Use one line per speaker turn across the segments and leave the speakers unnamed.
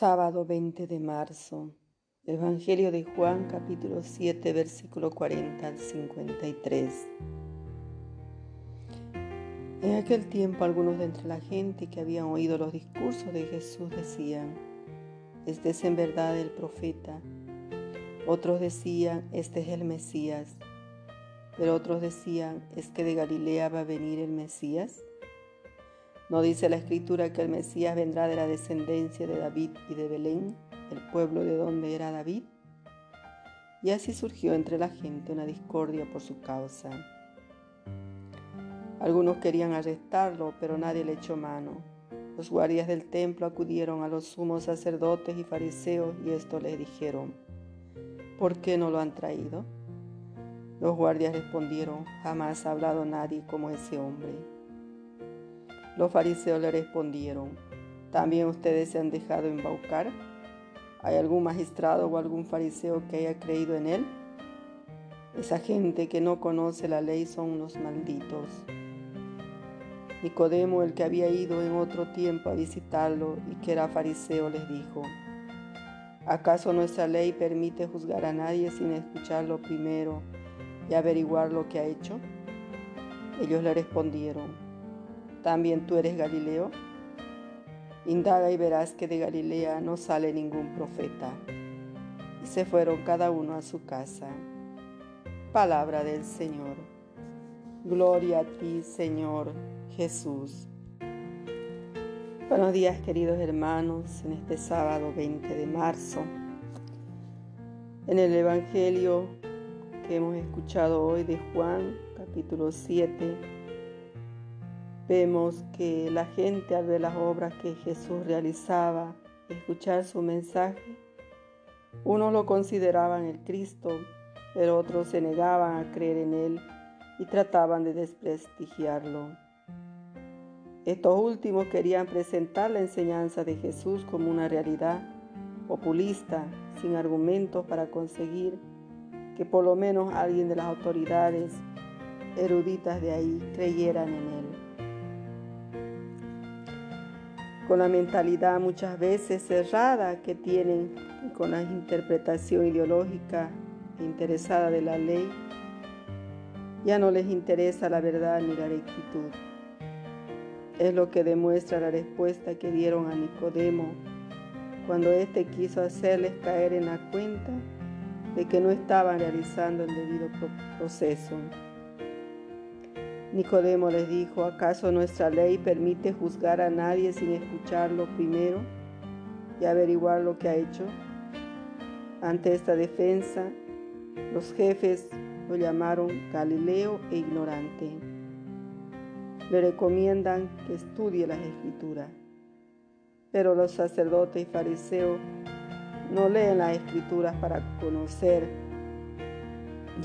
Sábado 20 de marzo. Evangelio de Juan capítulo 7 versículo 40 al 53. En aquel tiempo algunos de entre la gente que habían oído los discursos de Jesús decían, este es en verdad el profeta. Otros decían, este es el Mesías. Pero otros decían, ¿es que de Galilea va a venir el Mesías? ¿No dice la escritura que el Mesías vendrá de la descendencia de David y de Belén, el pueblo de donde era David? Y así surgió entre la gente una discordia por su causa. Algunos querían arrestarlo, pero nadie le echó mano. Los guardias del templo acudieron a los sumos sacerdotes y fariseos y esto les dijeron, ¿por qué no lo han traído? Los guardias respondieron, jamás ha hablado nadie como ese hombre. Los fariseos le respondieron, ¿también ustedes se han dejado embaucar? ¿Hay algún magistrado o algún fariseo que haya creído en él? Esa gente que no conoce la ley son unos malditos. Nicodemo, el que había ido en otro tiempo a visitarlo y que era fariseo, les dijo, ¿acaso nuestra ley permite juzgar a nadie sin escucharlo primero y averiguar lo que ha hecho? Ellos le respondieron, ¿También tú eres Galileo? Indaga y verás que de Galilea no sale ningún profeta. Y se fueron cada uno a su casa. Palabra del Señor. Gloria a ti, Señor Jesús. Buenos días, queridos hermanos, en este sábado 20 de marzo. En el Evangelio que hemos escuchado hoy de Juan, capítulo 7, Vemos que la gente al ver las obras que Jesús realizaba, escuchar su mensaje, unos lo consideraban el Cristo, pero otros se negaban a creer en él y trataban de desprestigiarlo. Estos últimos querían presentar la enseñanza de Jesús como una realidad populista, sin argumentos para conseguir que por lo menos alguien de las autoridades eruditas de ahí creyeran en él con la mentalidad muchas veces cerrada que tienen y con la interpretación ideológica interesada de la ley, ya no les interesa la verdad ni la rectitud. Es lo que demuestra la respuesta que dieron a Nicodemo cuando éste quiso hacerles caer en la cuenta de que no estaban realizando el debido proceso. Nicodemo les dijo, ¿acaso nuestra ley permite juzgar a nadie sin escucharlo primero y averiguar lo que ha hecho? Ante esta defensa, los jefes lo llamaron Galileo e ignorante. Le recomiendan que estudie las escrituras, pero los sacerdotes y fariseos no leen las escrituras para conocer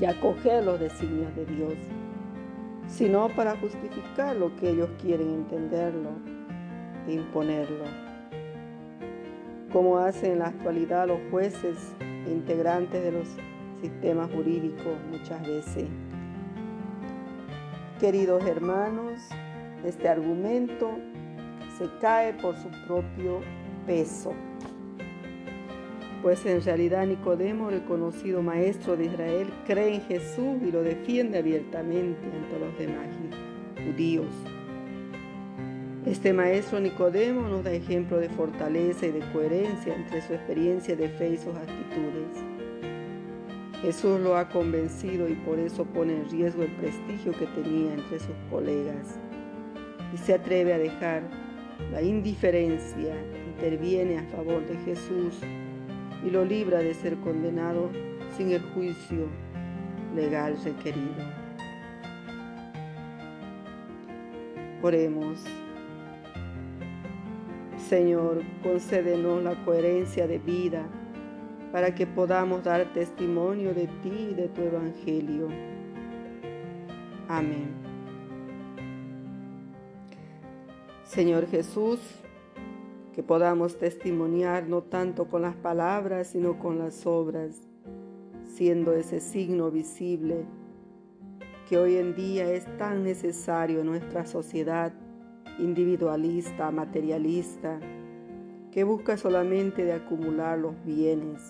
y acoger los designios de Dios sino para justificar lo que ellos quieren entenderlo e imponerlo. Como hacen en la actualidad los jueces integrantes de los sistemas jurídicos muchas veces. Queridos hermanos, este argumento se cae por su propio peso pues en realidad Nicodemo, el conocido maestro de Israel, cree en Jesús y lo defiende abiertamente ante los demás judíos. Este maestro Nicodemo nos da ejemplo de fortaleza y de coherencia entre su experiencia de fe y sus actitudes. Jesús lo ha convencido y por eso pone en riesgo el prestigio que tenía entre sus colegas y se atreve a dejar la indiferencia, interviene a favor de Jesús y lo libra de ser condenado sin el juicio legal requerido. Oremos. Señor, concédenos la coherencia de vida para que podamos dar testimonio de ti y de tu evangelio. Amén. Señor Jesús, que podamos testimoniar no tanto con las palabras, sino con las obras, siendo ese signo visible que hoy en día es tan necesario en nuestra sociedad individualista, materialista, que busca solamente de acumular los bienes,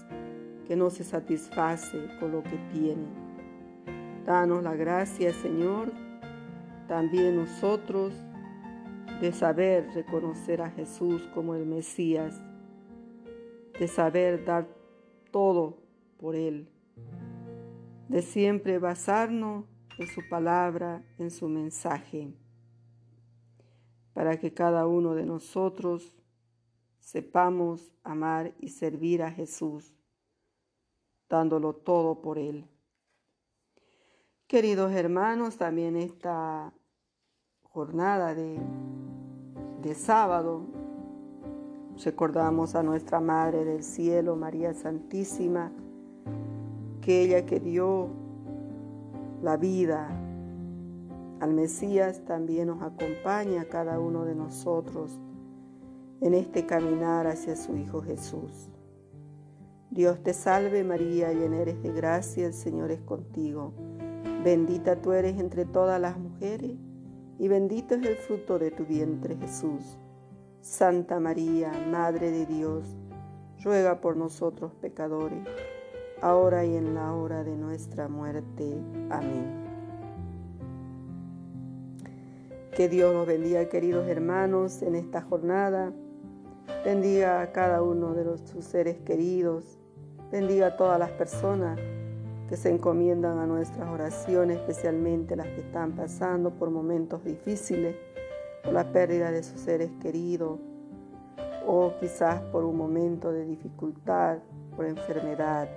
que no se satisface con lo que tiene. Danos la gracia, Señor, también nosotros de saber reconocer a Jesús como el Mesías, de saber dar todo por Él, de siempre basarnos en su palabra, en su mensaje, para que cada uno de nosotros sepamos amar y servir a Jesús, dándolo todo por Él. Queridos hermanos, también esta jornada de, sábado recordamos a nuestra Madre del Cielo, María Santísima, que ella que dio la vida al Mesías también nos acompaña a cada uno de nosotros en este caminar hacia su Hijo Jesús. Dios te salve María, llena eres de gracia, el Señor es contigo. Bendita tú eres entre todas las mujeres y bendito es el fruto de tu vientre Jesús. Santa María, Madre de Dios, ruega por nosotros pecadores, ahora y en la hora de nuestra muerte. Amén. Que Dios nos bendiga, queridos hermanos, en esta jornada. Bendiga a cada uno de los, sus seres queridos. Bendiga a todas las personas que se encomiendan a nuestras oraciones, especialmente las que están pasando por momentos difíciles, por la pérdida de sus seres queridos, o quizás por un momento de dificultad, por enfermedad.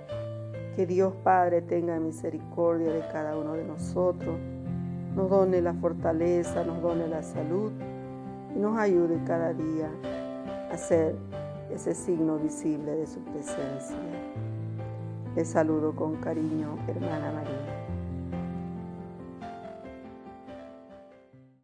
Que Dios Padre tenga misericordia de cada uno de nosotros, nos done la fortaleza, nos done la salud y nos ayude cada día a ser ese signo visible de su presencia. Te saludo con cariño, hermana María.